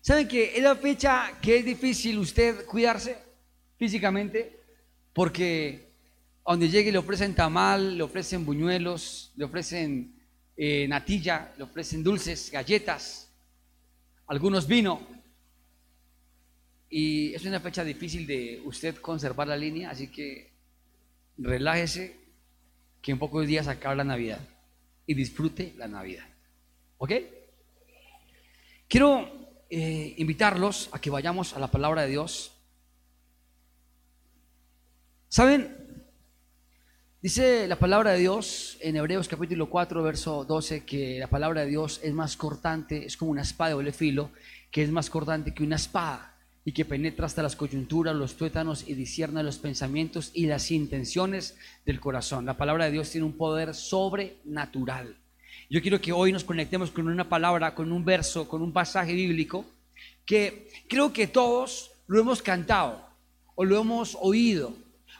¿Saben que es la fecha que es difícil usted cuidarse físicamente? Porque donde llegue le ofrecen tamal, le ofrecen buñuelos, le ofrecen eh, natilla, le ofrecen dulces, galletas, algunos vino. Y es una fecha difícil de usted conservar la línea, así que relájese, que en pocos días acaba la Navidad y disfrute la Navidad. ¿Ok? Quiero eh, invitarlos a que vayamos a la palabra de Dios. ¿Saben? Dice la palabra de Dios en Hebreos capítulo 4, verso 12, que la palabra de Dios es más cortante, es como una espada de doble filo, que es más cortante que una espada y que penetra hasta las coyunturas, los tuétanos y discierne los pensamientos y las intenciones del corazón. La palabra de Dios tiene un poder sobrenatural. Yo quiero que hoy nos conectemos con una palabra, con un verso, con un pasaje bíblico que creo que todos lo hemos cantado o lo hemos oído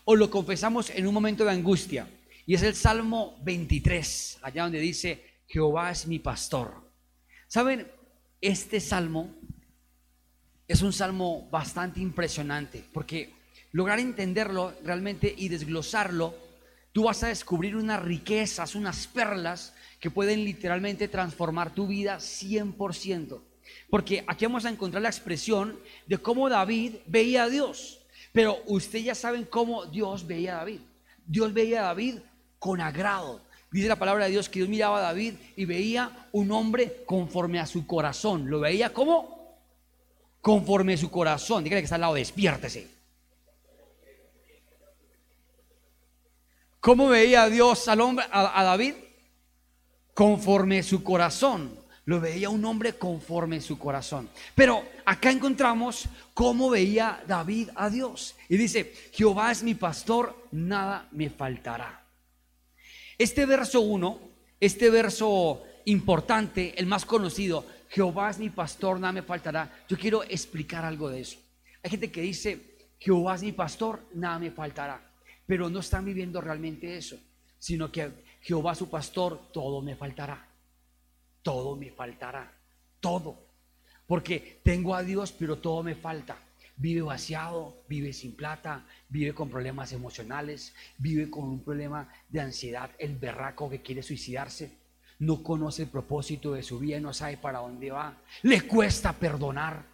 o lo confesamos en un momento de angustia. Y es el Salmo 23, allá donde dice, Jehová es mi pastor. ¿Saben? Este salmo es un salmo bastante impresionante, porque lograr entenderlo realmente y desglosarlo, tú vas a descubrir unas riquezas, unas perlas que pueden literalmente transformar tu vida 100%. Porque aquí vamos a encontrar la expresión de cómo David veía a Dios. Pero ustedes ya saben cómo Dios veía a David. Dios veía a David con agrado. Dice la palabra de Dios que Dios miraba a David y veía un hombre conforme a su corazón. Lo veía como conforme su corazón. Dígale que está al lado, despiértese. ¿Cómo veía Dios al hombre, a, a David? Conforme su corazón. Lo veía un hombre conforme su corazón. Pero acá encontramos cómo veía David a Dios. Y dice, Jehová es mi pastor, nada me faltará. Este verso 1, este verso importante, el más conocido, Jehová es mi pastor, nada me faltará. Yo quiero explicar algo de eso. Hay gente que dice, Jehová es mi pastor, nada me faltará. Pero no están viviendo realmente eso, sino que Jehová su pastor, todo me faltará. Todo me faltará. Todo. Porque tengo a Dios, pero todo me falta. Vive vaciado, vive sin plata, vive con problemas emocionales, vive con un problema de ansiedad, el berraco que quiere suicidarse no conoce el propósito de su vida, no sabe para dónde va, le cuesta perdonar,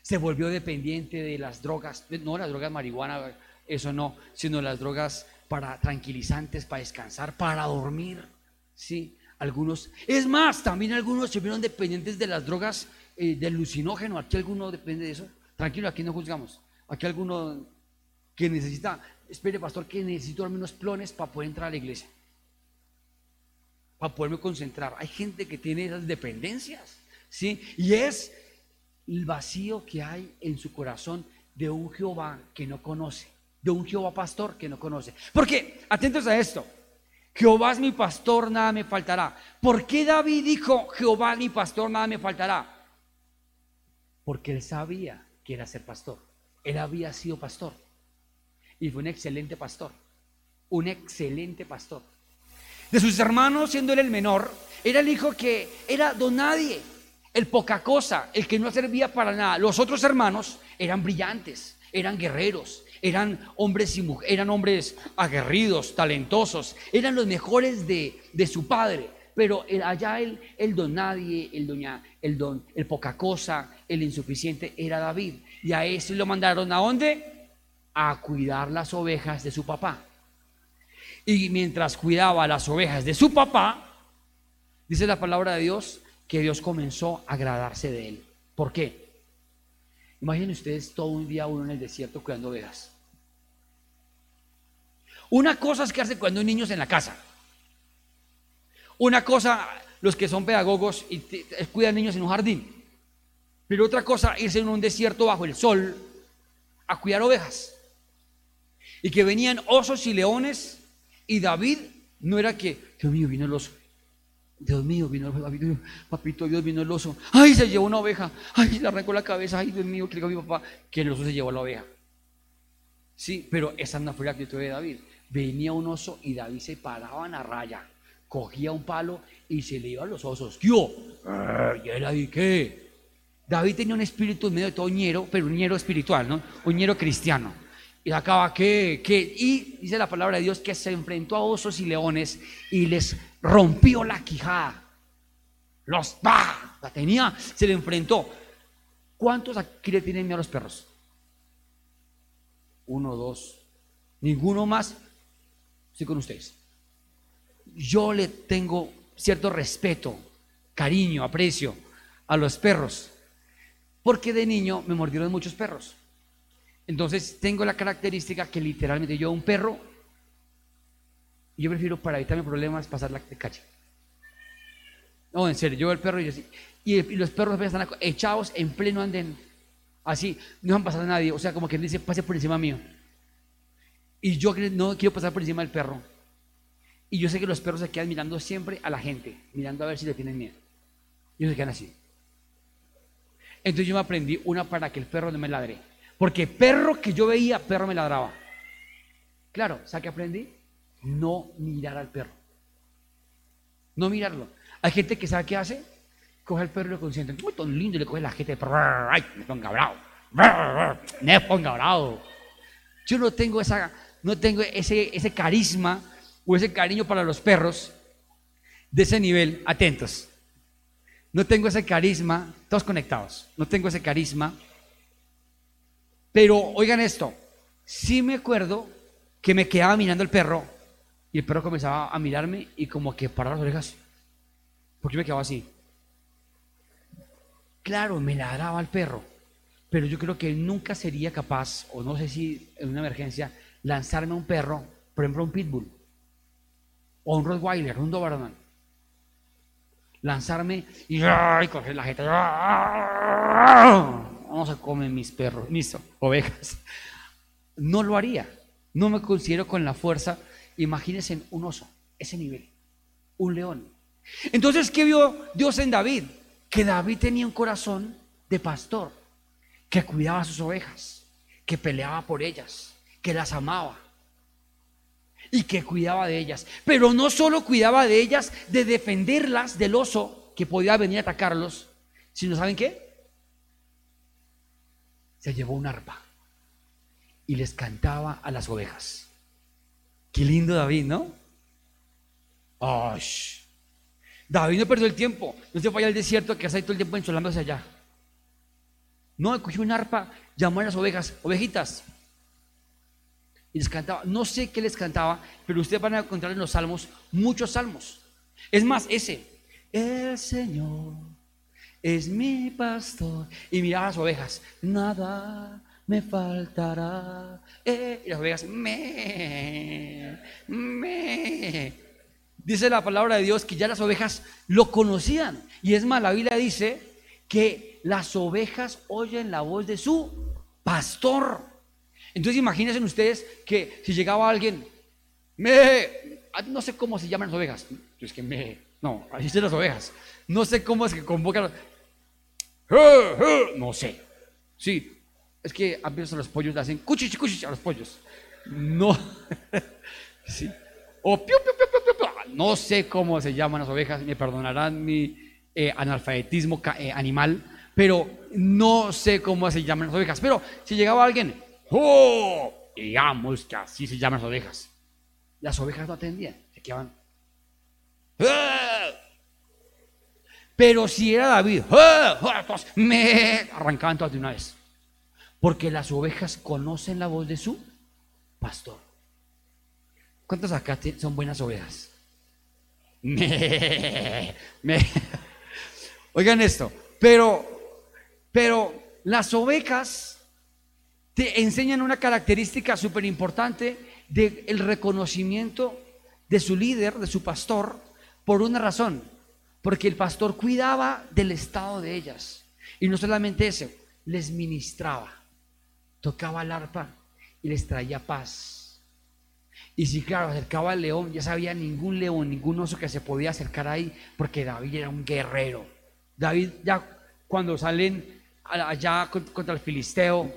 se volvió dependiente de las drogas, no las drogas marihuana, eso no, sino las drogas para tranquilizantes, para descansar, para dormir, ¿sí? Algunos, es más, también algunos se vieron dependientes de las drogas eh, del alucinógeno, aquí alguno depende de eso, tranquilo, aquí no juzgamos, aquí alguno que necesita, espere pastor, que necesito al menos plones para poder entrar a la iglesia para poderme concentrar. Hay gente que tiene esas dependencias, ¿sí? Y es el vacío que hay en su corazón de un Jehová que no conoce, de un Jehová pastor que no conoce. Porque, atentos a esto, Jehová es mi pastor, nada me faltará. ¿Por qué David dijo, Jehová es mi pastor, nada me faltará? Porque él sabía que era ser pastor. Él había sido pastor. Y fue un excelente pastor. Un excelente pastor de sus hermanos, siendo él el menor, era el hijo que era don nadie, el poca cosa, el que no servía para nada. Los otros hermanos eran brillantes, eran guerreros, eran hombres y mujeres, eran hombres aguerridos, talentosos, eran los mejores de, su padre. Pero allá el, el don nadie, el, doña, el don, el poca cosa, el insuficiente era David. Y a ese lo mandaron a dónde? A cuidar las ovejas de su papá. Y mientras cuidaba las ovejas de su papá, dice la palabra de Dios que Dios comenzó a agradarse de él. ¿Por qué? Imaginen ustedes todo un día uno en el desierto cuidando ovejas. Una cosa es quedarse cuidando niños en la casa. Una cosa, los que son pedagogos y cuidan niños en un jardín. Pero otra cosa, irse en un desierto bajo el sol a cuidar ovejas. Y que venían osos y leones y David no era que, Dios mío, vino el oso. Dios mío, vino el. Papito, Dios vino el oso. Ay, se llevó una oveja. Ay, le arrancó la cabeza. Ay, Dios mío, que le a mi papá que el oso se llevó la oveja. Sí, pero esa no fue la actitud de David. Venía un oso y David se paraba en la raya. Cogía un palo y se le iba a los osos. ¿Qué? ¿Y él ahí qué? David tenía un espíritu en medio de todo ñero, pero un ñero espiritual, ¿no? Un ñero cristiano. Y acaba que, que, y dice la palabra de Dios que se enfrentó a osos y leones y les rompió la quijada. Los, ¡bah! La tenía, se le enfrentó. ¿Cuántos aquí le tienen miedo a los perros? Uno, dos. Ninguno más. Estoy con ustedes. Yo le tengo cierto respeto, cariño, aprecio a los perros. Porque de niño me mordieron muchos perros. Entonces tengo la característica que literalmente yo un perro, yo prefiero para evitarme problemas pasar la calle. No, en serio, yo el perro y así. Y, los perros están echados en pleno andén. Así, no han pasado a nadie. O sea, como que dice, pase por encima mío. Y yo no quiero pasar por encima del perro. Y yo sé que los perros se quedan mirando siempre a la gente, mirando a ver si le tienen miedo. Y ellos se quedan así. Entonces yo me aprendí una para que el perro no me ladre. Porque perro que yo veía, perro me ladraba. Claro, ¿sabes qué aprendí? No mirar al perro. No mirarlo. Hay gente que sabe qué hace. Coge al perro y lo consiente. Muy tan lindo y le coge la gente. Ay, me ponga bravo. Me ponga bravo. Yo no tengo esa, no tengo ese, ese carisma o ese cariño para los perros de ese nivel. Atentos. No tengo ese carisma, todos conectados. No tengo ese carisma. Pero oigan esto, sí me acuerdo que me quedaba mirando el perro y el perro comenzaba a mirarme y como que parar las orejas. Porque me quedaba así. Claro, me ladraba el perro, pero yo creo que nunca sería capaz, o no sé si en una emergencia, lanzarme a un perro, por ejemplo, un pitbull, o un Rottweiler, un Doberman lanzarme y, coger la gente. Vamos a comer mis perros, mis ovejas. No lo haría. No me considero con la fuerza. Imagínense un oso, ese nivel, un león. Entonces, ¿qué vio Dios en David? Que David tenía un corazón de pastor, que cuidaba a sus ovejas, que peleaba por ellas, que las amaba y que cuidaba de ellas. Pero no solo cuidaba de ellas, de defenderlas del oso que podía venir a atacarlos, sino ¿saben qué? Se llevó un arpa y les cantaba a las ovejas. Qué lindo David, ¿no? Ay, David no perdió el tiempo, no se fue al desierto que hace todo el tiempo ensolándose allá. No, cogió un arpa, llamó a las ovejas, ovejitas, y les cantaba. No sé qué les cantaba, pero ustedes van a encontrar en los salmos muchos salmos. Es más, ese, el Señor es mi pastor. Y miraba las ovejas, nada me faltará. Eh, y las ovejas, me, me. Dice la palabra de Dios que ya las ovejas lo conocían. Y es más, la Biblia dice que las ovejas oyen la voz de su pastor. Entonces imagínense ustedes que si llegaba alguien, me, ah, no sé cómo se llaman las ovejas, es que me, no, así son las ovejas, no sé cómo es que convocan, no sé, sí, es que a veces los pollos le hacen cuchich, cuchich a los pollos, no, sí, o piu, piu, piu, no sé cómo se llaman las ovejas, me perdonarán mi eh, analfabetismo eh, animal, pero no sé cómo se llaman las ovejas, pero si llegaba alguien, ¡Oh! Digamos que así se llaman las ovejas. Las ovejas no atendían, se quedaban. ¡Ah! Pero si era David, ¡Ah! me arrancaban todas de una vez. Porque las ovejas conocen la voz de su pastor. ¿Cuántas acá son buenas ovejas? Me, me. Oigan esto, pero, pero las ovejas te enseñan una característica súper importante del reconocimiento de su líder, de su pastor, por una razón, porque el pastor cuidaba del estado de ellas. Y no solamente eso, les ministraba, tocaba el arpa y les traía paz. Y si, claro, acercaba al león, ya sabía ningún león, ningún oso que se podía acercar ahí, porque David era un guerrero. David, ya cuando salen allá contra el filisteo,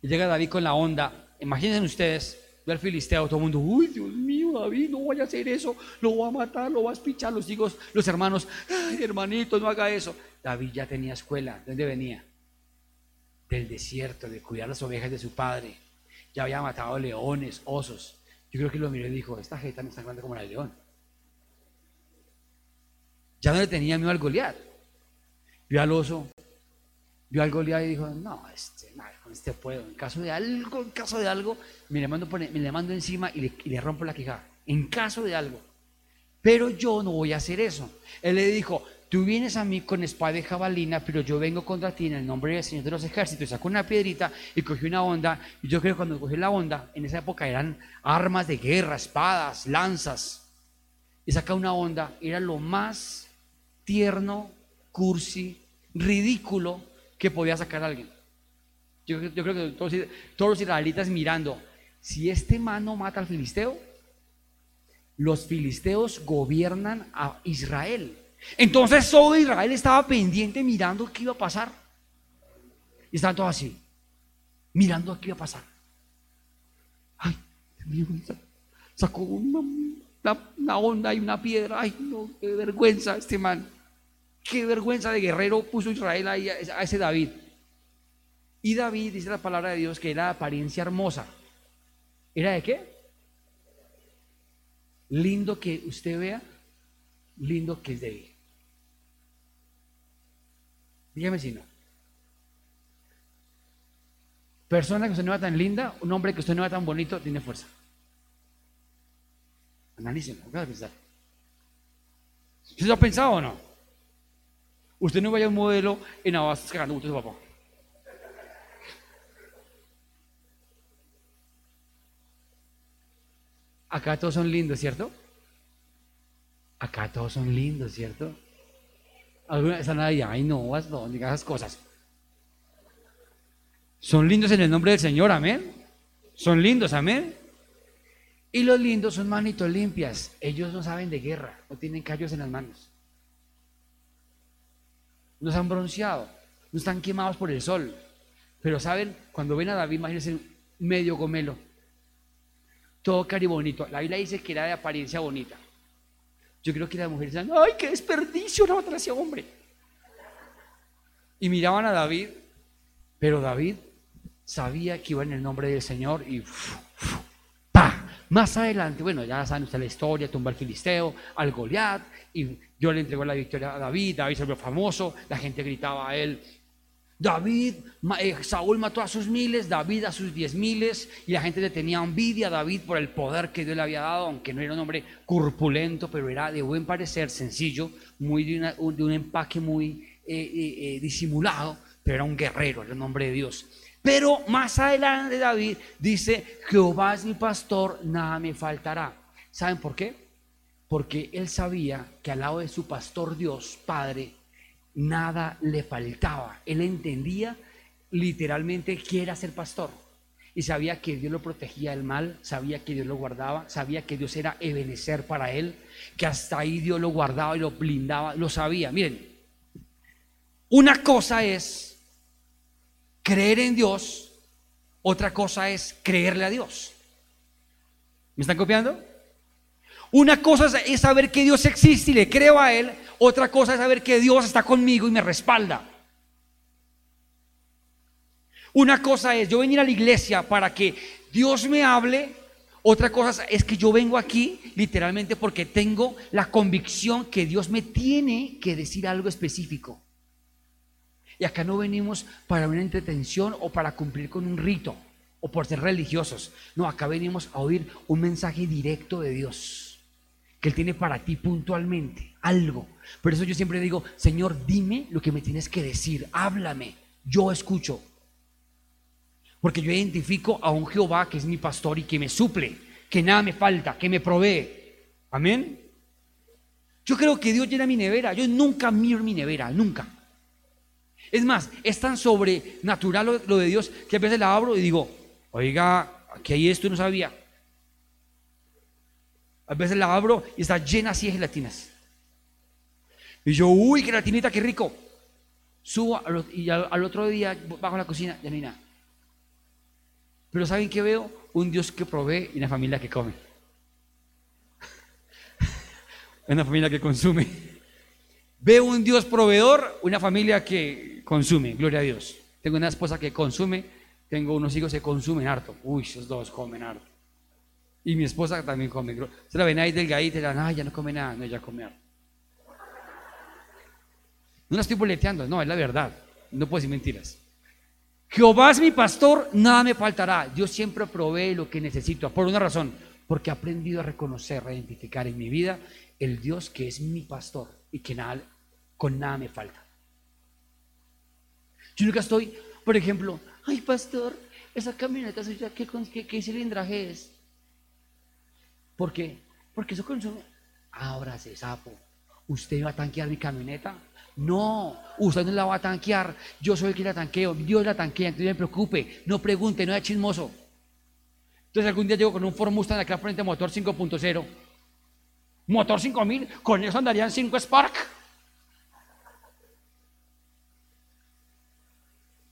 llega David con la onda. Imagínense ustedes, ve al filisteo, todo el mundo, uy, Dios mío, David, no vaya a hacer eso, lo va a matar, lo va a espichar, los hijos, los hermanos, ay, hermanito, no haga eso. David ya tenía escuela. ¿De dónde venía? Del desierto, de cuidar las ovejas de su padre. Ya había matado leones, osos. Yo creo que lo miró y dijo, esta jeta no está grande como la de león. Ya no le tenía miedo al Goliat. Vio al oso, vio al Goliat y dijo, no, este, con este puedo. En caso de algo, en caso de algo, me le mando, me le mando encima y le, y le rompo la quijada. En caso de algo. Pero yo no voy a hacer eso. Él le dijo, tú vienes a mí con espada y jabalina, pero yo vengo contra ti en el nombre del Señor de los ejércitos. Sacó una piedrita y cogió una onda. Y yo creo que cuando cogió la onda, en esa época eran armas de guerra, espadas, lanzas. Y saca una onda, era lo más tierno, cursi, ridículo que podía sacar alguien. Yo, creo que todos, los israelitas mirando, si este man no mata al filisteo, los filisteos gobiernan a Israel. Entonces todo Israel estaba pendiente mirando qué iba a pasar. Y estaban todos así, mirando qué iba a pasar. Ay, sacó una, onda y una piedra. Ay, no, qué vergüenza este man. Qué vergüenza de guerrero puso Israel ahí a ese David. Y David dice la palabra de Dios que era de apariencia hermosa. ¿Era de qué? Lindo que usted vea, lindo que es débil. Dígame si no. Persona que usted no vea tan linda, un hombre que usted no vea tan bonito, tiene fuerza. Analícenlo, ¿qué a pensar? ¿Usted lo ha pensado o no? Usted no vaya a un modelo en Abastos cagando gusto su papá. Acá todos son lindos, ¿cierto? Acá todos son lindos, ¿cierto? Alguna vez nadie, ay no, no, digas esas cosas. Son lindos en el nombre del Señor, amén. Son lindos, amén. Y los lindos son manitos limpias. Ellos no saben de guerra, no tienen callos en las manos. No se han bronceado, no están quemados por el sol. Pero saben, cuando ven a David, imagínense medio gomelo, todo cari bonito. La Biblia dice que era de apariencia bonita. Yo creo que las mujeres decían, ¡ay, qué desperdicio! No a ese hombre. Y miraban a David, pero David sabía que iba en el nombre del Señor y ¡pa! Más adelante, bueno, ya saben ustedes la historia, tumba al filisteo, al Goliat, y yo le entregó la victoria a David, David se volvió famoso, la gente gritaba a él, David, eh, Saúl mató a sus miles, David a sus diez miles, y la gente le tenía envidia a David por el poder que Dios le había dado, aunque no era un hombre corpulento, pero era de buen parecer, sencillo, muy de, un empaque muy eh, eh, disimulado, pero era un guerrero, era el nombre de Dios. Pero más adelante David dice, Jehová es mi pastor, nada me faltará. ¿Saben por qué? Porque él sabía que al lado de su pastor Dios, Padre, nada le faltaba. Él entendía literalmente que era ser pastor. Y sabía que Dios lo protegía del mal, sabía que Dios lo guardaba, sabía que Dios era ebenecer para él, que hasta ahí Dios lo guardaba y lo blindaba, lo sabía. Miren, una cosa es creer en Dios, otra cosa es creerle a Dios. ¿Me están copiando? Una cosa es saber que Dios existe y le creo a Él, otra cosa es saber que Dios está conmigo y me respalda. Una cosa es yo venir a la iglesia para que Dios me hable. Otra cosa es que yo vengo aquí literalmente porque tengo la convicción que Dios me tiene que decir algo específico. Y acá no venimos para una entretención o para cumplir con un rito o por ser religiosos. No, acá venimos a oír un mensaje directo de Dios que Él tiene para ti puntualmente, algo. Por eso yo siempre digo, Señor, dime lo que me tienes que decir, háblame, yo escucho. Porque yo identifico a un Jehová que es mi pastor y que me suple, que nada me falta, que me provee. Amén. Yo creo que Dios llena mi nevera. Yo nunca miro mi nevera, nunca. Es más, es tan sobrenatural lo, de Dios que a veces la abro y digo, oiga, aquí hay esto y no sabía. A veces la abro y está llena así de gelatinas. Y yo, uy, gelatinita, qué rico. Subo y al, otro día bajo la cocina, ya no hay nada. Pero ¿saben qué veo? Un Dios que provee y una familia que come. una familia que consume. Veo un Dios proveedor, una familia que consume, gloria a Dios. Tengo una esposa que consume, tengo unos hijos que consumen harto. Uy, esos dos comen harto. Y mi esposa también come. Se la ven ahí delgadita y la ya no come nada. No, ella come harto. No la estoy boleteando, no, es la verdad. No puedo decir mentiras. Jehová es mi pastor, nada me faltará. Dios siempre provee lo que necesito. Por una razón, porque he aprendido a reconocer, a identificar en mi vida el Dios que es mi pastor y que nada, con nada me falta. Yo nunca estoy, por ejemplo, ay pastor, esa camioneta suya, ¿qué, qué, cilindraje es? ¿Por qué? Porque eso consume. Ahora se sapo. ¿Usted va a tanquear mi camioneta? No, usted no la va a tanquear. Yo soy el que la tanqueo. Dios la tanquea. Entonces no me preocupe. No pregunte, no es chismoso. Entonces algún día llego con un Ford Mustang acá frente motor 5.0. Motor 5000, con eso andarían 5 Spark.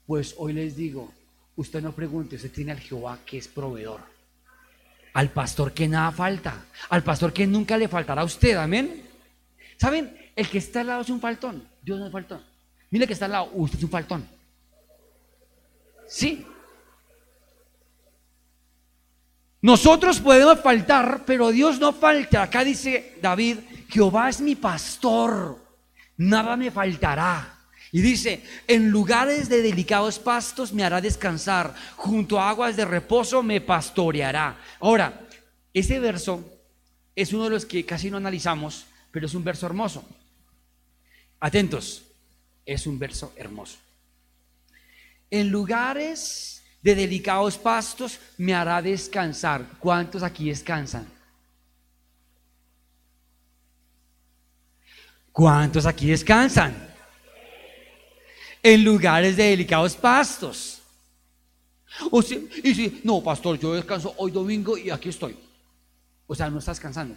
Pues hoy les digo, usted no pregunte, usted tiene al Jehová que es proveedor. Al pastor que nada falta. Al pastor que nunca le faltará a usted, amén. ¿Saben? El que está al lado es un faltón. Dios no es faltón. Mire que está al lado, usted es un faltón. Sí. Nosotros podemos faltar, pero Dios no falta. Acá dice David, Jehová es mi pastor, nada me faltará. Y dice, en lugares de delicados pastos me hará descansar, junto a aguas de reposo me pastoreará. Ahora, ese verso es uno de los que casi no analizamos, pero es un verso hermoso. Atentos, es un verso hermoso. En lugares de delicados pastos me hará descansar. ¿Cuántos aquí descansan? ¿Cuántos aquí descansan? En lugares de delicados pastos. O y si, no, pastor, yo descanso hoy domingo y aquí estoy. O sea, no estás descansando.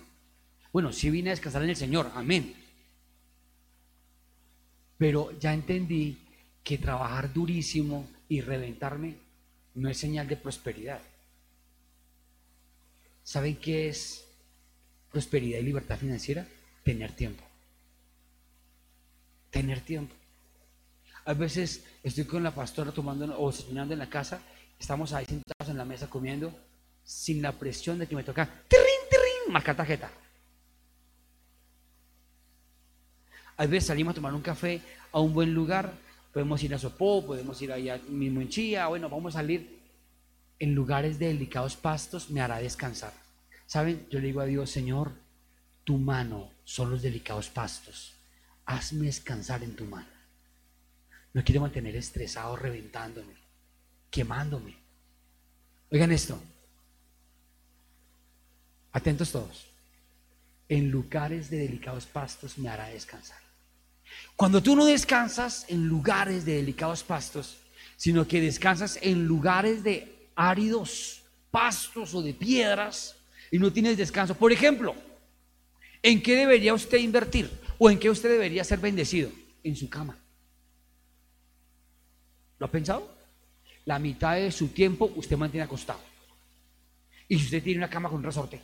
Bueno, sí vine a descansar en el Señor, amén. Pero ya entendí que trabajar durísimo y reventarme no es señal de prosperidad. ¿Saben qué es prosperidad y libertad financiera? Tener tiempo. Tener tiempo. A veces estoy con la pastora tomando o cenando en la casa, estamos ahí sentados en la mesa comiendo, sin la presión de que me toca, tirrin, tirrin, marcar tarjeta. A veces salimos a tomar un café a un buen lugar podemos ir a Sopó, podemos ir allá mismo en Chía, bueno, vamos a salir en lugares de delicados pastos, me hará descansar. ¿Saben? Yo le digo a Dios, Señor, tu mano son los delicados pastos, hazme descansar en tu mano. No quiero mantener estresado, reventándome, quemándome. Oigan esto, atentos todos, en lugares de delicados pastos me hará descansar. Cuando tú no descansas en lugares de delicados pastos, sino que descansas en lugares de áridos pastos o de piedras y no tienes descanso. Por ejemplo, ¿en qué debería usted invertir? ¿O en qué usted debería ser bendecido? En su cama. ¿Lo ha pensado? La mitad de su tiempo usted mantiene acostado. Y si usted tiene una cama con un resorte,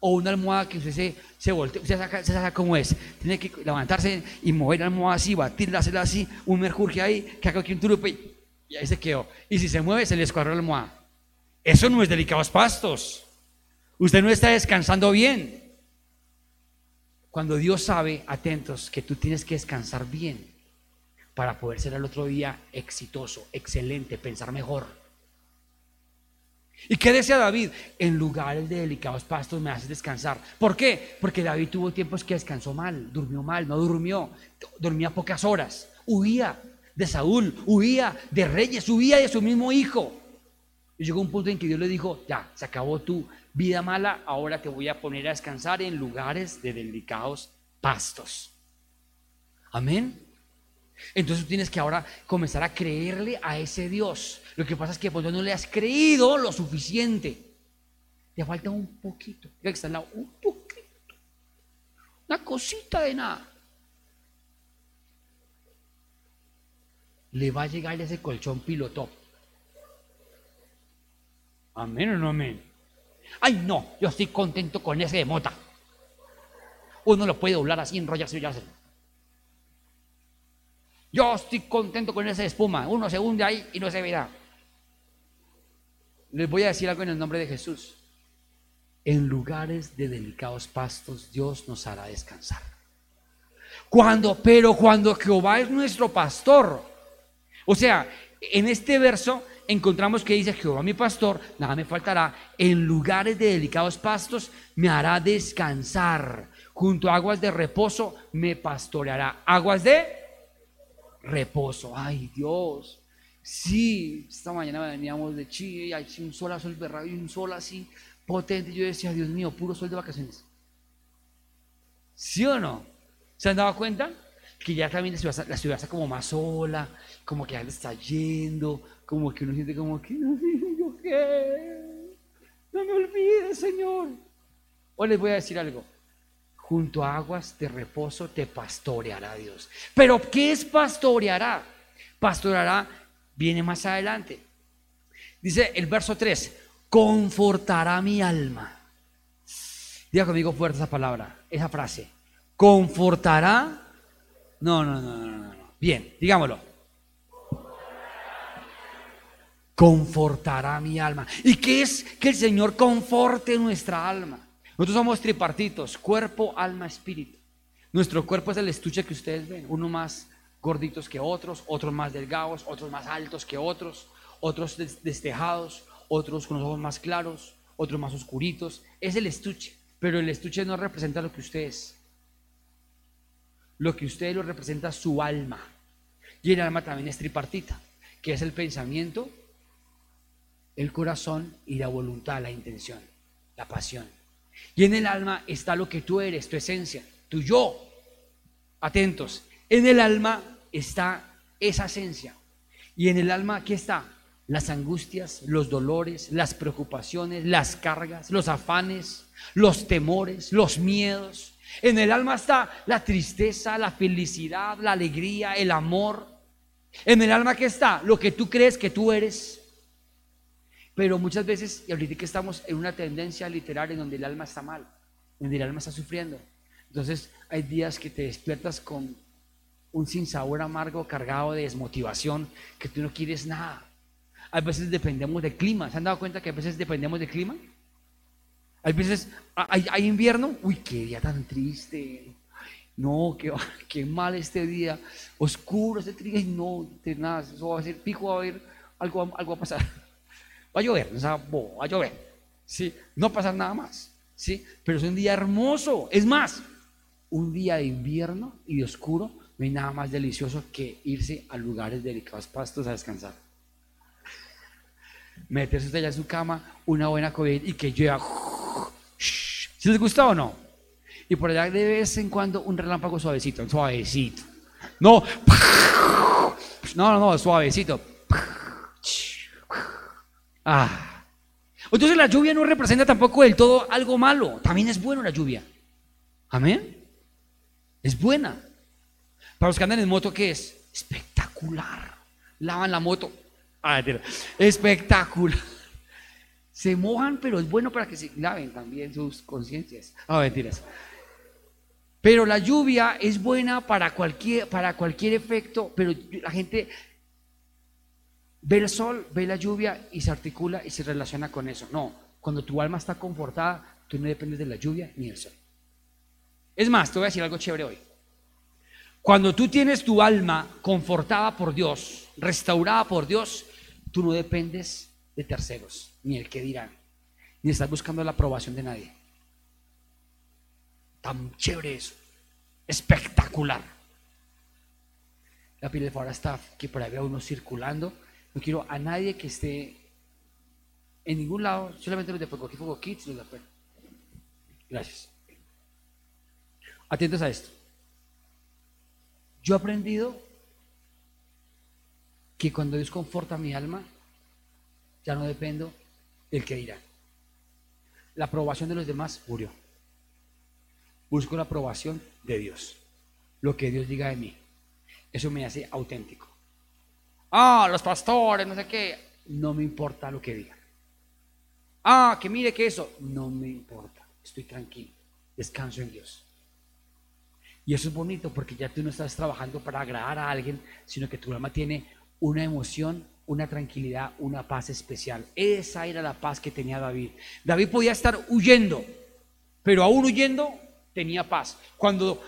o una almohada que usted se, se voltea, usted saca, se saca como es. Tiene que levantarse y mover la almohada así, batirla, hacerla así, un merjurje ahí, que haga aquí un turupe y, ahí se quedó. Y si se mueve, se le escuadró la almohada. Eso no es delicados pastos. Usted no está descansando bien. Cuando Dios sabe, atentos, que tú tienes que descansar bien para poder ser al otro día exitoso, excelente, pensar mejor. ¿Y qué decía David? En lugares de delicados pastos me haces descansar. ¿Por qué? Porque David tuvo tiempos que descansó mal, durmió mal, no durmió, dormía pocas horas, huía de Saúl, huía de reyes, huía de su mismo hijo. Y llegó un punto en que Dios le dijo, ya, se acabó tu vida mala, ahora te voy a poner a descansar en lugares de delicados pastos. Amén. Entonces tienes que ahora comenzar a creerle a ese Dios. Lo que pasa es que pues, no le has creído lo suficiente. Te falta un poquito. que está al lado, un poquito. Una cosita de nada. Le va a llegar ese colchón pilotop. Amén o no amén. Ay, no, yo estoy contento con ese de mota. uno lo puede doblar así, enrollarse y ya Yo estoy contento con esa espuma. Uno se hunde ahí y no se verá. Les voy a decir algo en el nombre de Jesús. En lugares de delicados pastos Dios nos hará descansar. Cuando, pero cuando Jehová es nuestro pastor, o sea, en este verso encontramos que dice Jehová mi pastor, nada me faltará, en lugares de delicados pastos me hará descansar, junto a aguas de reposo me pastoreará. Aguas de reposo, ay Dios. Sí, esta mañana veníamos de Chile y hay un sol azul berrado y un sol así potente. Yo decía, Dios mío, puro sol de vacaciones. ¿Sí o no? ¿Se han dado cuenta? Que ya también la ciudad, la está como más sola, como que ya está yendo, como que uno siente como que, no me olvides, Señor. O les voy a decir algo, junto a aguas de reposo te pastoreará Dios. Pero ¿qué es pastoreará? Pastoreará viene más adelante. Dice el verso 3, confortará mi alma. Diga conmigo fuerte esa palabra, esa frase. Confortará. No, no, no, no, no. Bien, digámoslo. Confortará mi alma. ¿Y qué es que el Señor conforte nuestra alma? Nosotros somos tripartitos, cuerpo, alma, espíritu. Nuestro cuerpo es el estuche que ustedes ven, uno más gorditos que otros, otros más delgados, otros más altos que otros, otros destejados, otros con los ojos más claros, otros más oscuritos. Es el estuche, pero el estuche no representa lo que usted es. Lo que usted lo representa su alma. Y el alma también es tripartita, que es el pensamiento, el corazón y la voluntad, la intención, la pasión. Y en el alma está lo que tú eres, tu esencia, tu yo. Atentos, en el alma está esa esencia. Y en el alma, aquí está? Las angustias, los dolores, las preocupaciones, las cargas, los afanes, los temores, los miedos. En el alma está la tristeza, la felicidad, la alegría, el amor. En el alma, ¿qué está? Lo que tú crees que tú eres. Pero muchas veces, y ahorita que estamos en una tendencia literaria en donde el alma está mal, donde el alma está sufriendo. Entonces, hay días que te despiertas con un sinsabor amargo cargado de desmotivación, que tú no quieres nada. A veces dependemos del clima. ¿Se han dado cuenta que a veces dependemos del clima? Hay veces hay, invierno, uy, qué día tan triste. No, qué, qué mal este día, oscuro este día, no, nada, eso va a ser pico, va a haber algo, algo a pasar. Va a llover, va a llover, ¿sí? No va a pasar nada más, ¿sí? Pero es un día hermoso. Es más, un día de invierno y de oscuro no hay nada más delicioso que irse a lugares delicados pastos a descansar. Meterse allá en su cama, una buena comida y que llueva. ¿Si les gusta o no? Y por allá de vez en cuando un relámpago suavecito, suavecito. No, no, no, suavecito. Ah. Entonces la lluvia no representa tampoco del todo algo malo. También es bueno la lluvia. Amén. Es buena. Para los que andan en moto, ¿qué es? Espectacular. Lavan la moto. Ah, Espectacular. Se mojan, pero es bueno para que se laven también sus conciencias. Ah, mentiras. Pero la lluvia es buena para cualquier, para cualquier efecto, pero la gente ve el sol, ve la lluvia y se articula y se relaciona con eso. No, cuando tu alma está confortada, tú no dependes de la lluvia ni del sol. Es más, te voy a decir algo chévere hoy. Cuando tú tienes tu alma confortada por Dios, restaurada por Dios, tú no dependes de terceros, ni el que dirán, ni estás buscando la aprobación de nadie. Tan chévere eso, espectacular. La piel de ahora está que por ahí uno circulando. No quiero a nadie que esté en ningún lado, solamente los de Foco, Foco Kids, los de Gracias. Atentos a esto. Yo he aprendido que cuando Dios conforta mi alma, ya no dependo del que dirán. La aprobación de los demás murió. Busco la aprobación de Dios. Lo que Dios diga de mí. Eso me hace auténtico. Ah, los pastores, no sé qué. No me importa lo que digan. Ah, que mire que eso. No me importa. Estoy tranquilo. Descanso en Dios. Y eso es bonito porque ya tú no estás trabajando para agradar a alguien, sino que tu alma tiene una emoción, una tranquilidad, una paz especial. Esa era la paz que tenía David. David podía estar huyendo, pero aún huyendo tenía paz. Cuando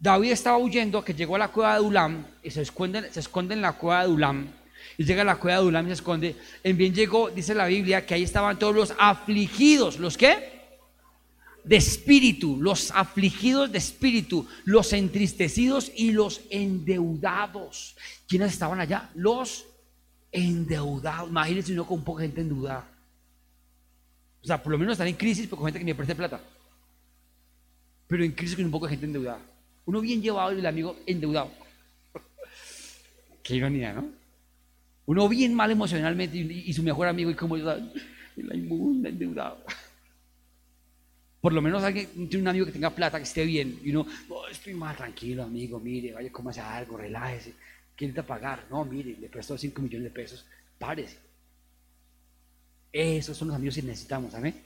David estaba huyendo, que llegó a la cueva de Ulam, y se esconde, se esconde en la cueva de Ulam, y llega a la cueva de Ulam y se esconde, en bien llegó, dice la Biblia, que ahí estaban todos los afligidos, ¿los qué? de espíritu, los afligidos de espíritu, los entristecidos y los endeudados. ¿Quiénes estaban allá? Los endeudados. Imagínense uno con poca gente endeudada. O sea, por lo menos están en crisis, pero con gente que ni presta plata. Pero en crisis con un poco de gente endeudada. Uno bien llevado y el amigo endeudado. Qué ironía, ¿no? Uno bien mal emocionalmente y, su mejor amigo y como la inmunda endeudado por lo menos alguien tiene un amigo que tenga plata, que esté bien, y uno, estoy más tranquilo, amigo, mire, vaya, cómase algo, relájese, quiere pagar, no, mire, le prestó 5 millones de pesos, párese. Esos son los amigos que necesitamos, amén.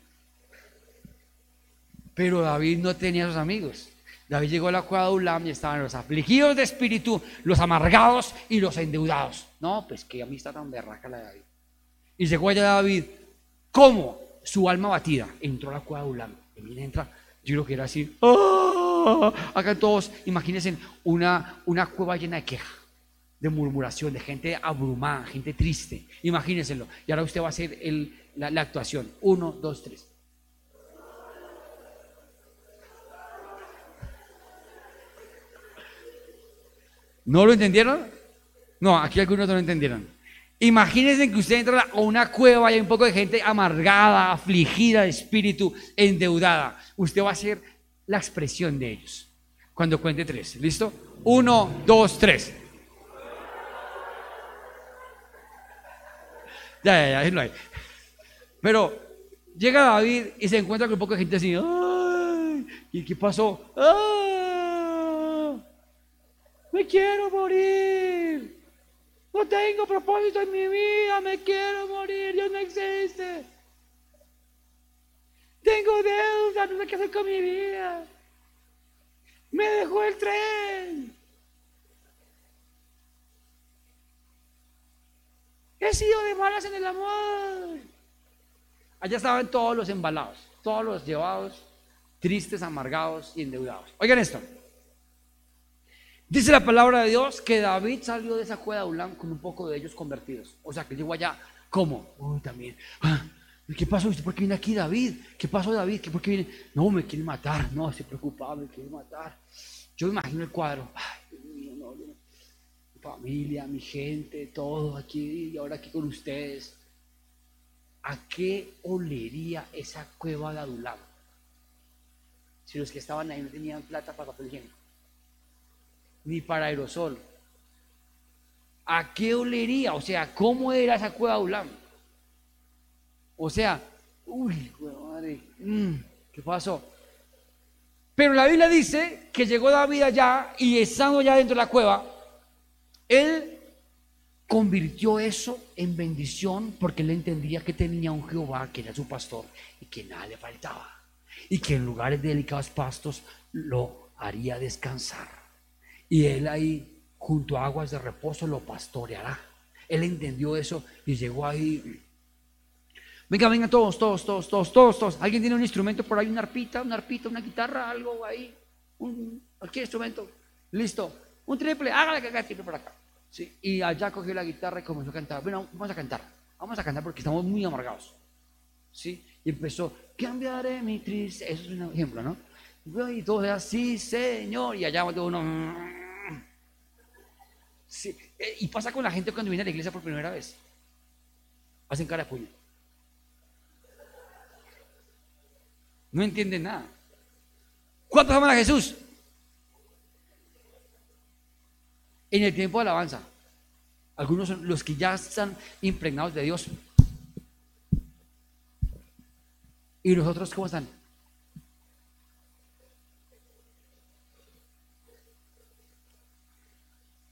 Pero David no tenía esos amigos. David llegó a la cueva de Ulam y estaban los afligidos de espíritu, los amargados y los endeudados. No, pues que amistad tan berraca la de David. Y llegó allá David, ¿cómo? Su alma batida, entró a la cueva de Ulam y entra, yo creo que era así. ¡ah! Acá todos, imagínense una, una cueva llena de queja, de murmuración, de gente abrumada, gente triste. Imagínenselo. Y ahora usted va a hacer el, la actuación. Uno, dos, tres. ¿No lo entendieron? No, aquí algunos no lo entendieron. Imagínense que usted entra a una cueva y hay un poco de gente amargada, afligida de espíritu, endeudada. Usted va a ser la expresión de ellos. Cuando cuente tres. ¿Listo? Uno, dos, tres. Ya, ya, ya, no hay. Pero llega David y se encuentra con un poco de gente así. ¡Ay! ¿Y qué pasó? ¡Ah! Me quiero morir. No tengo propósito en mi vida, me quiero morir, Dios no existe. Tengo deuda, no sé qué hacer con mi vida. Me dejó el tren. He sido de malas en el amor. Allá estaban todos los embalados, todos los llevados, tristes, amargados y endeudados. Oigan esto. Dice la palabra de Dios que David salió de esa cueva de Ulam con un poco de ellos convertidos. O sea, que llegó allá, ¿cómo? Uy, también. Ah, ¿Qué pasó? ¿Por qué viene aquí David? ¿Qué pasó David? ¿Qué, ¿Por qué viene? No, me quiere matar. No, estoy preocupado, me quiere matar. Yo me imagino el cuadro. Ay, mío, no, Mi familia, mi gente, todo aquí y ahora aquí con ustedes. ¿A qué olería esa cueva de Adulam? Si los que estaban ahí no tenían plata para papel ni para aerosol. ¿A qué olería? O sea, ¿cómo era esa cueva Ulam? O sea, uy, madre, mm, ¿qué pasó? Pero la Biblia dice que llegó David allá y estando ya dentro de la cueva, él convirtió eso en bendición porque él entendía que tenía un Jehová que era su pastor y que nada le faltaba y que en lugares de delicados pastos lo haría descansar y él ahí junto a aguas de reposo lo pastoreará. Él entendió eso y llegó ahí. Venga, venga, todos, todos, todos, todos, todos, todos. ¿Alguien tiene un instrumento por ahí? ¿Una arpita, una arpita, una guitarra, algo ahí? Un, cualquier instrumento. Listo. Un triple, hágale que haga triple por acá. Sí. Y allá cogió la guitarra y comenzó a cantar. Bueno, vamos a cantar. Vamos a cantar porque estamos muy amargados. ¿Sí? Y empezó, cambiaré mi triste. Eso es un ejemplo, ¿no? Y todo así, Señor. Y allá uno eh, y pasa con la gente cuando viene a la iglesia por primera vez. Hacen cara de puño. No entienden nada. ¿Cuántos aman a Jesús? En el tiempo de alabanza. Algunos son los que ya están impregnados de Dios. ¿Y los otros cómo están?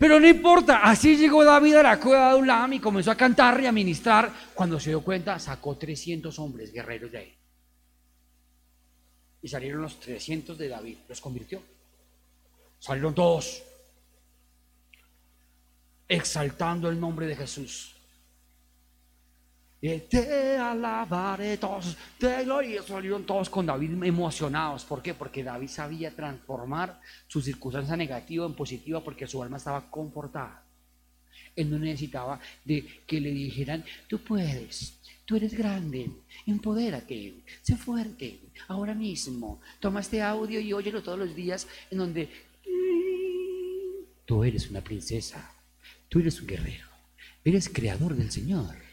Pero no importa, así llegó David a la cueva de Ulam y comenzó a cantar y a ministrar. Cuando se dio cuenta, sacó 300 hombres guerreros de ahí. Y salieron los 300 de David, los convirtió. Salieron todos exaltando el nombre de Jesús. Y te alabaré todos, te gloria. Salieron todos con David emocionados. ¿Por qué? Porque David sabía transformar su circunstancia negativa en positiva porque su alma estaba confortada. Él no necesitaba de que le dijeran, tú puedes, tú eres grande, empodérate, sé fuerte, ahora mismo. Toma este audio y óyelo todos los días en donde tú eres una princesa, tú eres un guerrero, eres creador del Señor,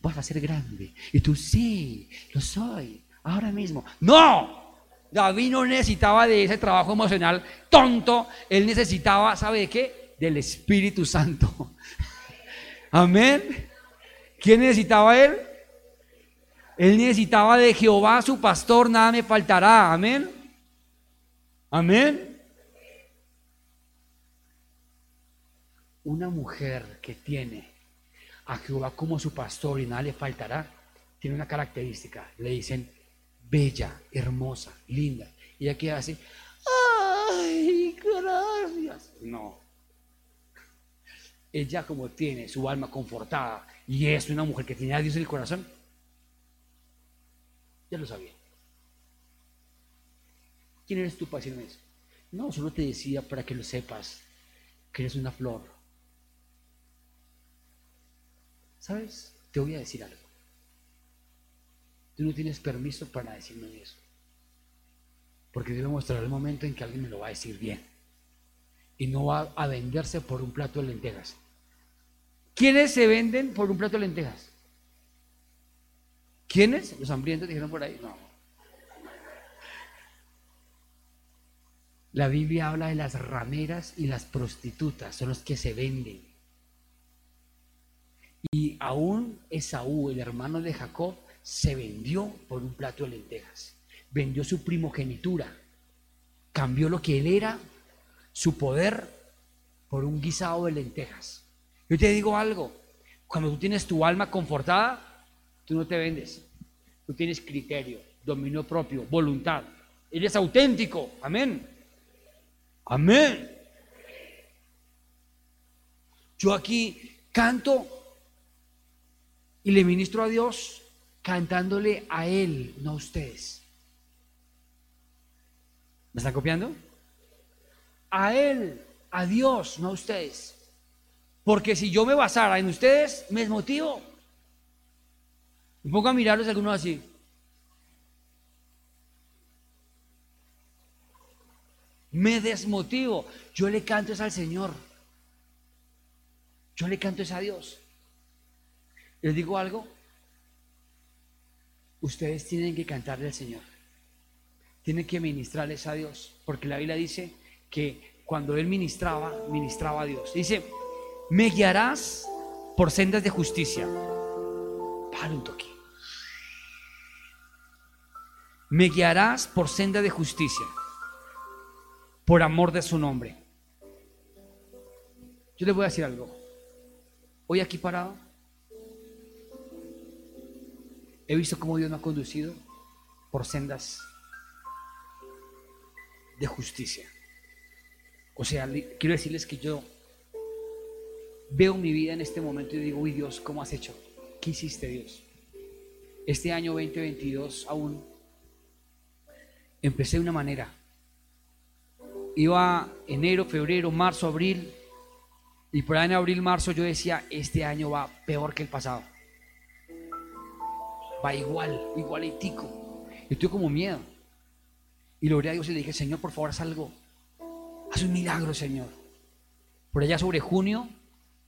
vas a ser grande. Y tú sí, lo soy, ahora mismo. No, David no necesitaba de ese trabajo emocional tonto, él necesitaba, ¿sabe de qué? Del Espíritu Santo. Amén. ¿Quién necesitaba él? Él necesitaba de Jehová su pastor, nada me faltará. Amén. Amén. Una mujer que tiene a Jehová como su pastor y nada le faltará, tiene una característica. Le dicen bella, hermosa, linda. Y ella queda así, ay, gracias. No. Ella como tiene su alma confortada y es una mujer que tiene a Dios en el corazón, ya lo sabía. ¿Quién eres tú para decirme eso? No, solo te decía para que lo sepas, que eres una flor. ¿Sabes? Te voy a decir algo. Tú no tienes permiso para decirme eso. Porque debe mostrar el momento en que alguien me lo va a decir bien. Y no va a venderse por un plato de lentejas. ¿Quiénes se venden por un plato de lentejas? ¿Quiénes? Los hambrientos dijeron por ahí. No. La Biblia habla de las rameras y las prostitutas, son los que se venden. Y aún Esaú, el hermano de Jacob, se vendió por un plato de lentejas. Vendió su primogenitura. Cambió lo que él era, su poder, por un guisado de lentejas. Yo te digo algo, cuando tú tienes tu alma confortada, tú no te vendes. Tú tienes criterio, dominio propio, voluntad. Eres auténtico. Amén. Amén. Yo aquí canto y le ministro a Dios cantándole a Él, no a ustedes. ¿Me están copiando? A Él, a Dios, no a ustedes. Porque si yo me basara en ustedes, me desmotivo. Me pongo a mirarlos algunos así. Me desmotivo. Yo le canto es al Señor. Yo le canto es a Dios. Les digo algo. Ustedes tienen que cantarle al Señor. Tienen que ministrarles a Dios. Porque la Biblia dice que cuando Él ministraba, ministraba a Dios. Dice, me guiarás por sendas de justicia. Para un toque. Me guiarás por senda de justicia, por amor de su nombre. Yo le voy a decir algo. Hoy aquí parado, he visto cómo Dios me ha conducido por sendas de justicia. O sea, quiero decirles que yo veo mi vida en este momento y digo, uy Dios, ¿cómo has hecho? ¿Qué hiciste Dios? Este año 2022 aún empecé de una manera. Iba enero, febrero, marzo, abril, y por ahí en abril, marzo yo decía, este año va peor que el pasado. Va igual, igualitico. Y tuve como miedo. Y logré a Dios y le dije, Señor, por favor, haz algo. Haz un milagro, Señor. Por allá sobre junio,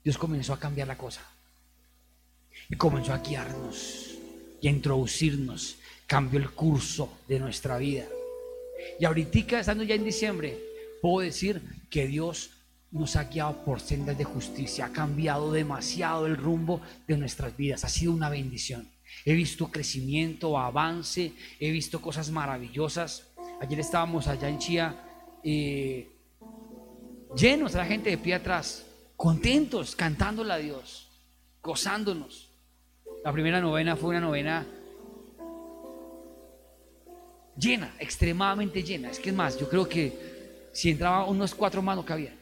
Dios comenzó a cambiar la cosa. Y comenzó a guiarnos y a introducirnos. Cambió el curso de nuestra vida. Y ahorita, estando ya en diciembre, puedo decir que Dios nos ha guiado por sendas de justicia, ha cambiado demasiado el rumbo de nuestras vidas, ha sido una bendición. He visto crecimiento, avance, he visto cosas maravillosas. Ayer estábamos allá en Chía, eh, llenos de la gente de pie atrás, contentos, cantándole a Dios, gozándonos. La primera novena fue una novena llena, extremadamente llena. Es que es más, yo creo que si entraba unos cuatro manos que había.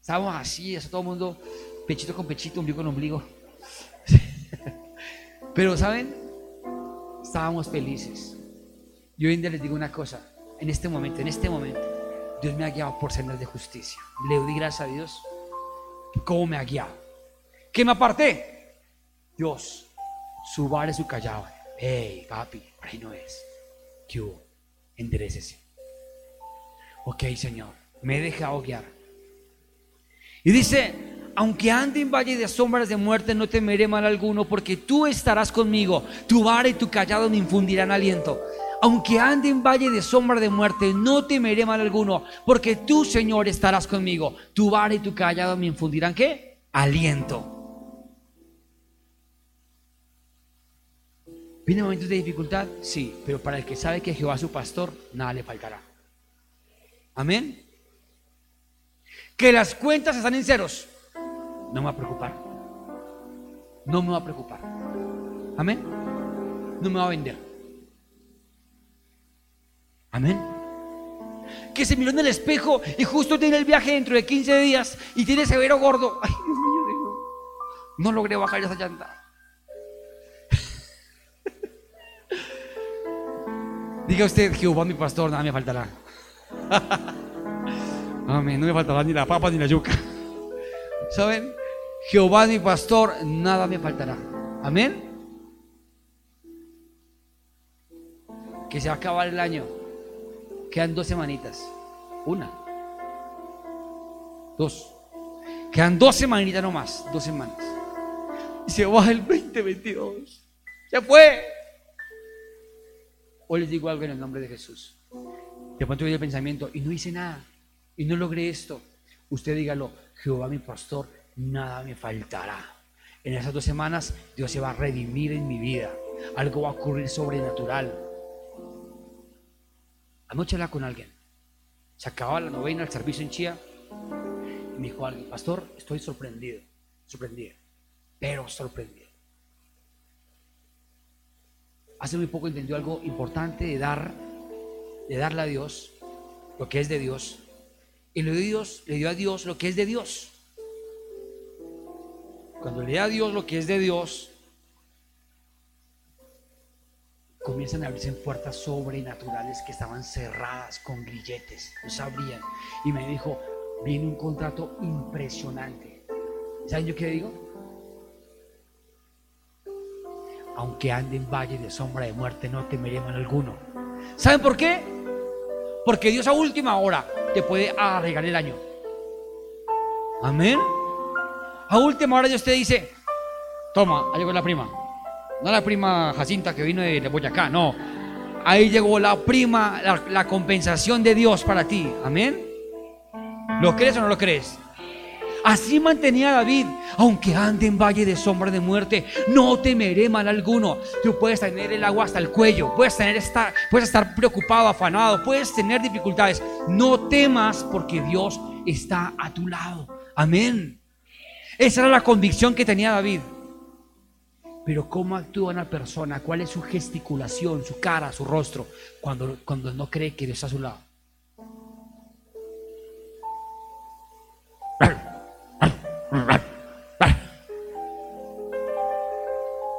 Estábamos así, eso todo el mundo, pechito con pechito, ombligo con ombligo. Pero, ¿saben? Estábamos felices. Yo hoy en día les digo una cosa, en este momento, en este momento, Dios me ha guiado por sendas de justicia. Le doy gracias a Dios. ¿Cómo me ha guiado? ¿Qué me aparté? Dios, su vara y su callado. Hey, papi, por ahí no es. ¿Qué hubo? Enderecese. Ok, Señor, me he dejado guiar. Y dice, aunque ande en valle de sombras de muerte, no temeré mal alguno, porque tú estarás conmigo. Tu vara y tu callado me infundirán aliento. Aunque ande en valle de sombra de muerte, no temeré mal alguno, porque tú, Señor, estarás conmigo. Tu vara y tu callado me infundirán qué? Aliento. ¿Viene momentos de dificultad? Sí, pero para el que sabe que Jehová es su pastor, nada le faltará. Amén. Que las cuentas están en ceros. No me va a preocupar. No me va a preocupar. Amén. No me va a vender. Amén. Que se miró en el espejo y justo tiene el viaje dentro de 15 días y tiene severo gordo. Ay, Dios mío, no logré bajar esa llanta. Diga usted, Jehová mi pastor, nada me faltará. Amén, no me faltará ni la papa ni la yuca. ¿Saben? Jehová mi pastor, nada me faltará. Amén. Que se va a acabar el año. Quedan dos semanitas. Una. Dos. Quedan dos semanitas nomás. Dos semanas. Y se va el 2022. Se fue. Hoy les digo algo en el nombre de Jesús. De pronto viene el pensamiento y no hice nada. Y no logré esto. Usted dígalo, Jehová mi pastor, nada me faltará. En esas dos semanas Dios se va a redimir en mi vida. Algo va a ocurrir sobrenatural. Anoche hablaba con alguien. Se acababa la novena, el servicio en Chía. Y me dijo alguien, pastor, estoy sorprendido. Sorprendido. Pero sorprendido. Hace muy poco entendió algo importante de dar, de darle a Dios lo que es de Dios. Y le dio, Dios, le dio a Dios lo que es de Dios. Cuando le da a Dios lo que es de Dios, comienzan a abrirse puertas sobrenaturales que estaban cerradas con grilletes, no sabrían. Y me dijo, viene un contrato impresionante. ¿Saben yo qué digo? Aunque ande en valle de sombra de muerte, no temeré mal alguno. ¿Saben por qué? Porque Dios a última hora te puede arreglar el año. Amén. A última hora Dios te dice, toma, ahí llegó la prima. No la prima Jacinta que vino de Boyacá, no. Ahí llegó la prima, la, la compensación de Dios para ti. Amén. ¿Lo crees o no lo crees? Así mantenía David, aunque ande en valle de sombra de muerte, no temeré mal alguno. Tú puedes tener el agua hasta el cuello, puedes, tener estar, puedes estar preocupado, afanado, puedes tener dificultades. No temas porque Dios está a tu lado. Amén. Esa era la convicción que tenía David. Pero ¿cómo actúa una persona? ¿Cuál es su gesticulación, su cara, su rostro cuando, cuando no cree que Dios está a su lado?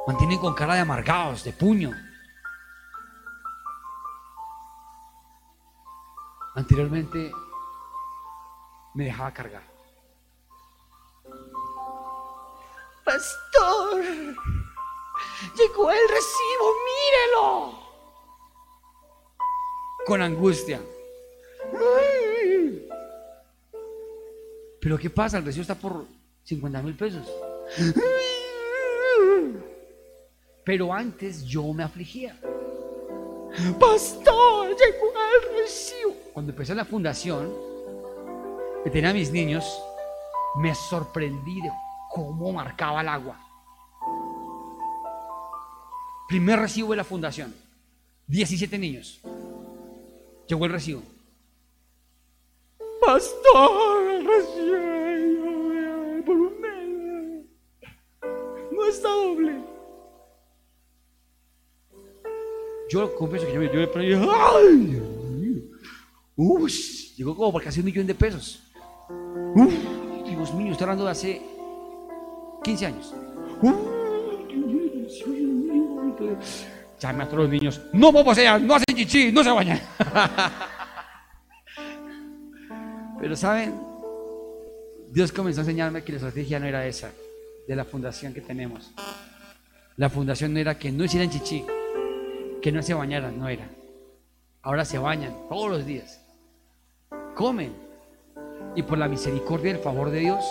Mantienen con cara de amargados, de puño. Anteriormente me dejaba cargar. Pastor, llegó el recibo, mírelo. Con angustia. Pero ¿qué pasa? El recibo está por 50 mil pesos. Pero antes yo me afligía. Pastor, llegó el recibo. Cuando empecé la fundación, que tenía a mis niños, me sorprendí de cómo marcaba el agua. Primer recibo de la fundación, 17 niños. Llegó el recibo. Pastor, Yo confieso que yo me, me ¡ay! Uy, llegó como por casi un millón de pesos. Uf, Dios mío, estoy hablando de hace 15 años. Llame a todos los niños. No, allá, no hacen chichi, no se bañan. Pero saben, Dios comenzó a enseñarme que la estrategia no era esa, de la fundación que tenemos. La fundación no era que no hicieran chichi, que no se bañaran, no era. Ahora se bañan todos los días. Comen. Y por la misericordia y el favor de Dios,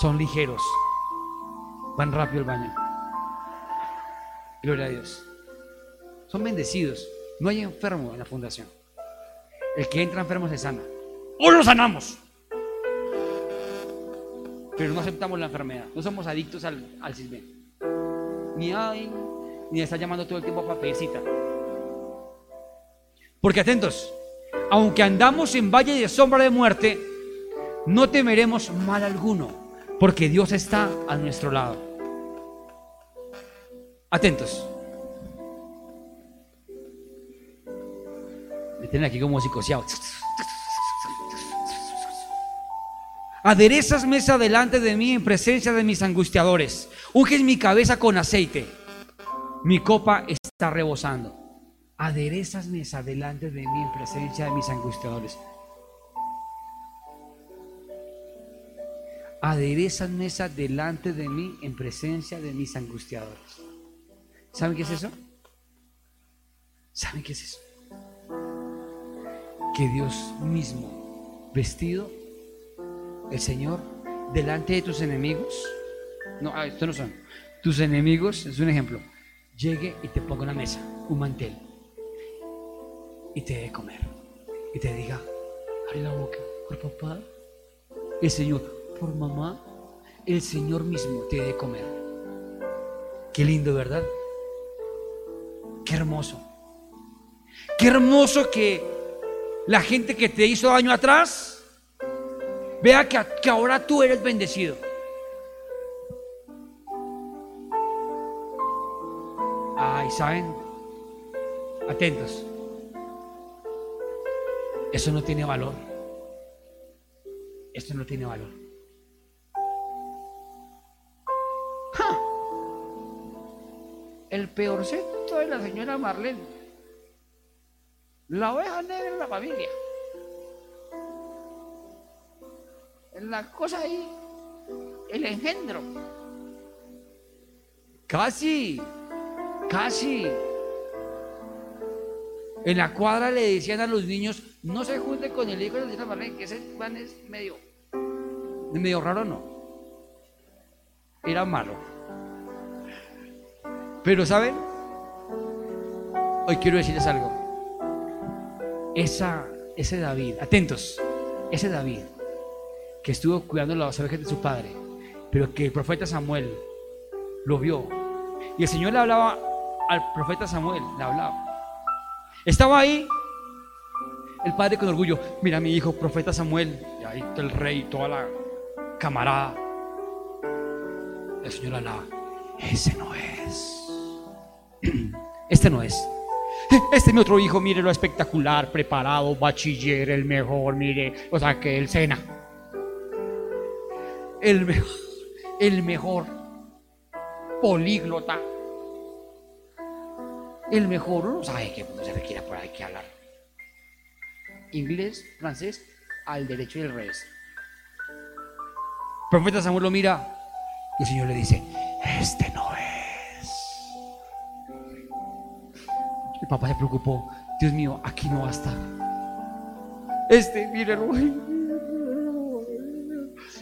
son ligeros. Van rápido al baño. Gloria a Dios. Son bendecidos. No hay enfermo en la fundación. El que entra enfermo se sana. O lo sanamos. Pero no aceptamos la enfermedad. No somos adictos al, al Ni hay, ni está llamando todo el tiempo a papelcita. Porque atentos, aunque andamos en valle de sombra de muerte, no temeremos mal alguno, porque Dios está a nuestro lado. Atentos. Me tienen aquí como psicoseado. Aderezas mesa delante de mí en presencia de mis angustiadores. Unges mi cabeza con aceite. Mi copa está rebosando aderezas mesa delante de mí en presencia de mis angustiadores. Aderezas mesa delante de mí en presencia de mis angustiadores. ¿Saben qué es eso? ¿Saben qué es eso? Que Dios mismo, vestido, el Señor, delante de tus enemigos, no, ah, esto no son, tus enemigos, es un ejemplo, llegue y te ponga una mesa, un mantel y te dé comer. Y te diga, abre la boca por papá, el Señor, por mamá, el Señor mismo te dé comer. Qué lindo, ¿verdad? Qué hermoso. Qué hermoso que la gente que te hizo daño atrás vea que, ahora tú eres bendecido. Ay, ¿saben? Atentos. Eso no tiene valor. Esto no tiene valor. El peorcito de la señora Marlene. La oveja negra de la familia. La cosa ahí, el engendro. Casi, casi. En la cuadra le decían a los niños, no se junte con el hijo de la señora Marlene, que ese man es medio, medio raro, no. Era malo. Pero, ¿saben? Hoy quiero decirles algo. Esa, ese David, atentos, ese David que estuvo cuidando las ovejas de su padre, pero que el profeta Samuel lo vio. Y el Señor le hablaba al profeta Samuel, le hablaba. Estaba ahí el padre con orgullo, mira mi hijo, profeta Samuel, y ahí está el rey, toda la camarada. El Señor alaba, ese no es. Este no es. Este es mi otro hijo, mire lo espectacular, preparado, bachiller, el mejor, mire, o sea que el Sena. El mejor, el mejor políglota. El mejor, uno sabe que no se requiere por ahí que hablar inglés, francés, al derecho y al revés. El profeta Samuel lo mira y el Señor le dice, este no es. El papá se preocupó, Dios mío, aquí no va a estar. Este, míralo,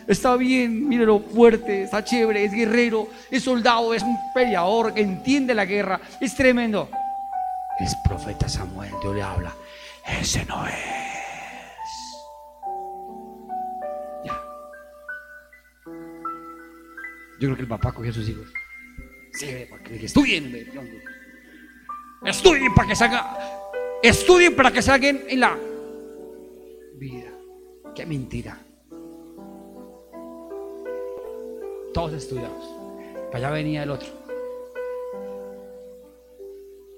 está bien, míralo fuerte, está chévere, es guerrero, es soldado, es un peleador que entiende la guerra, es tremendo. Es profeta Samuel, Dios le habla. Ese no es. Ya. Yo creo que el papá cogió a sus hijos. Sí, para que estudien, estudien para que salgan, estudien para que salgan en la vida. Qué mentira. Todos estudiados. Para allá venía el otro.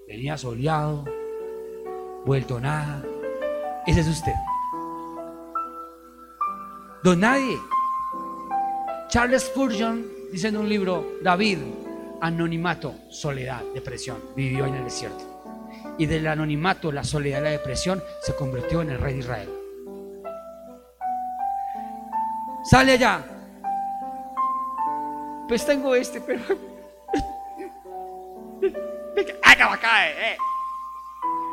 Venía soleado, vuelto nada, ese es usted. Don nadie. Charles Spurgeon dice en un libro, David, anonimato, soledad, depresión, vivió en el desierto. Y del anonimato, la soledad y la depresión se convirtió en el rey de Israel. Sale allá. Pues tengo este, pero... Venga, acá, eh.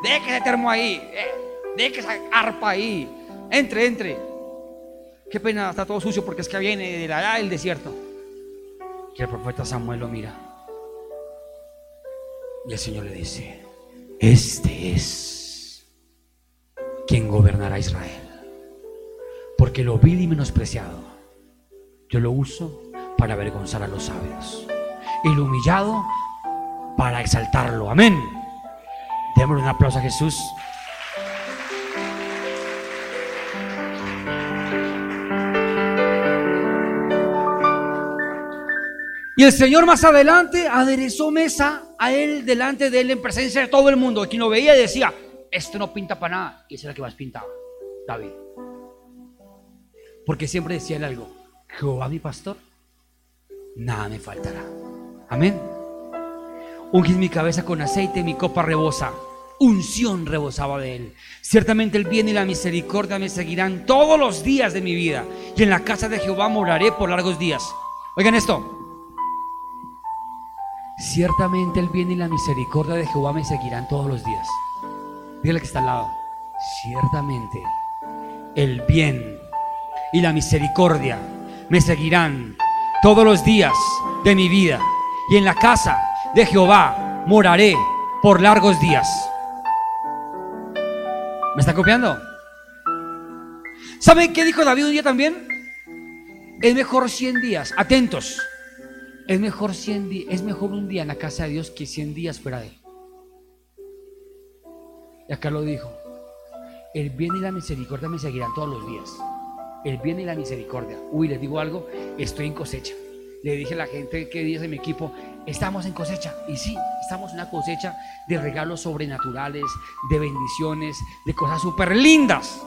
Ese termo ahí. Eh. Deje esa arpa ahí. Entre, entre. Qué pena, está todo sucio porque es que viene de la del desierto. Y el profeta Samuel lo mira. Y el Señor le dice, este es quien gobernará Israel. Porque lo vil y menospreciado, yo lo uso para avergonzar a los sabios. Y lo humillado para exaltarlo. Amén. Démosle un aplauso a Jesús. Y el Señor más adelante aderezó mesa a él delante de él en presencia de todo el mundo. Quien lo veía decía, esto no pinta para nada. Y ese era el que más pintaba, David. Porque siempre decía él algo, Jehová mi pastor, nada me faltará. Amén. Ungis mi cabeza con aceite, mi copa rebosa. Unción rebosaba de él. Ciertamente el bien y la misericordia me seguirán todos los días de mi vida. Y en la casa de Jehová moraré por largos días. Oigan esto. Ciertamente el bien y la misericordia de Jehová me seguirán todos los días. Dígale que está al lado. Ciertamente el bien y la misericordia me seguirán todos los días de mi vida. Y en la casa de Jehová moraré por largos días. ¿Me está copiando? ¿Saben qué dijo David un día también? Es mejor 100 días, atentos. Es mejor, 100 es mejor un día en la casa de Dios que 100 días fuera de él. Y acá lo dijo. El bien y la misericordia me seguirán todos los días. El bien y la misericordia. Uy, les digo algo, estoy en cosecha. Le dije a la gente que dice mi equipo, estamos en cosecha. Y sí, estamos en una cosecha de regalos sobrenaturales, de bendiciones, de cosas súper lindas.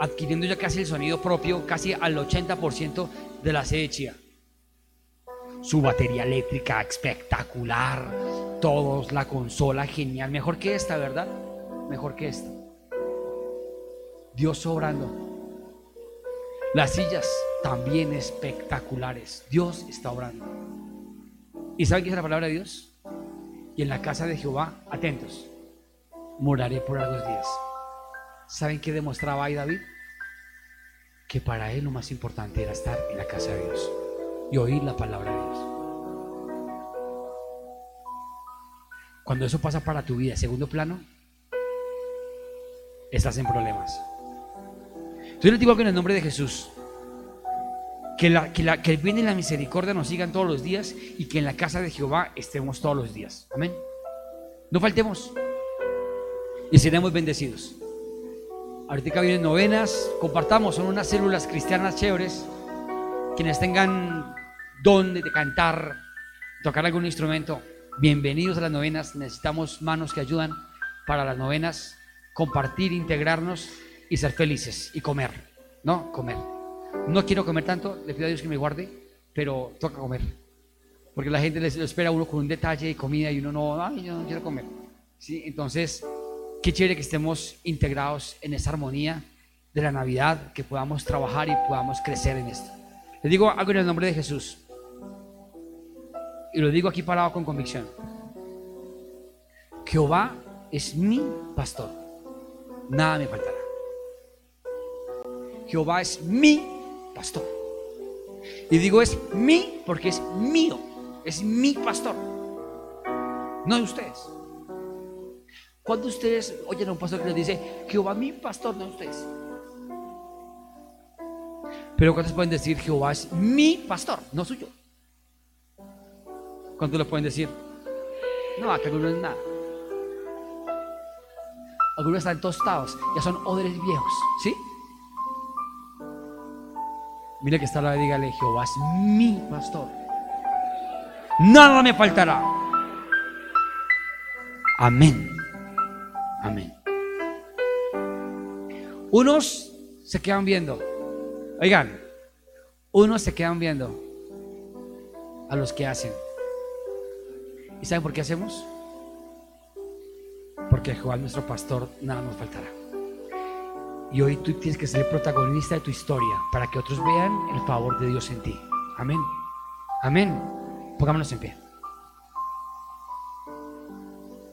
adquiriendo ya casi el sonido propio, casi al 80% de la sede Su batería eléctrica espectacular, todos, la consola genial, mejor que esta, ¿verdad? Mejor que esta. Dios sobrando. Las sillas también espectaculares. Dios está obrando. ¿Y saben qué es la palabra de Dios? Y en la casa de Jehová, atentos, moraré por algunos días. ¿Saben qué demostraba ahí David? Que para él lo más importante era estar en la casa de Dios y oír la palabra de Dios. Cuando eso pasa para tu vida, segundo plano, estás en problemas. Yo le digo que en el nombre de Jesús, que, la, que, la, que el bien y la misericordia nos sigan todos los días y que en la casa de Jehová estemos todos los días. Amén. No faltemos y seremos bendecidos. Ahorita vienen novenas, compartamos, son unas células cristianas chéveres. Quienes tengan don de cantar, tocar algún instrumento, bienvenidos a las novenas. Necesitamos manos que ayudan para las novenas, compartir, integrarnos y ser felices y comer, ¿no? Comer. No quiero comer tanto, le pido a Dios que me guarde, pero toca comer. Porque la gente le espera a uno con un detalle de comida y uno no, ay, yo no quiero comer. ¿Sí? Entonces, Qué chévere que estemos integrados en esa armonía de la Navidad, que podamos trabajar y podamos crecer en esto. Le digo algo en el nombre de Jesús. Y lo digo aquí parado con convicción. Jehová es mi pastor. Nada me faltará. Jehová es mi pastor. Y digo es mi porque es mío. Es mi pastor. No de ustedes. Cuando ustedes oyen a un pastor que les dice, Jehová mi pastor, no ustedes. Pero ¿cuántos pueden decir, Jehová es mi pastor, no suyo? ¿Cuántos lo pueden decir? No, acá no es nada. Algunos están tostados, ya son odres viejos, ¿sí? Mira que está la dígale, Jehová es mi pastor. Nada me faltará. Amén. Amén. Unos se quedan viendo. Oigan, unos se quedan viendo a los que hacen. ¿Y saben por qué hacemos? Porque Jehová nuestro pastor nada nos faltará. Y hoy tú tienes que ser el protagonista de tu historia para que otros vean el favor de Dios en ti. Amén. Amén. Pongámonos en pie.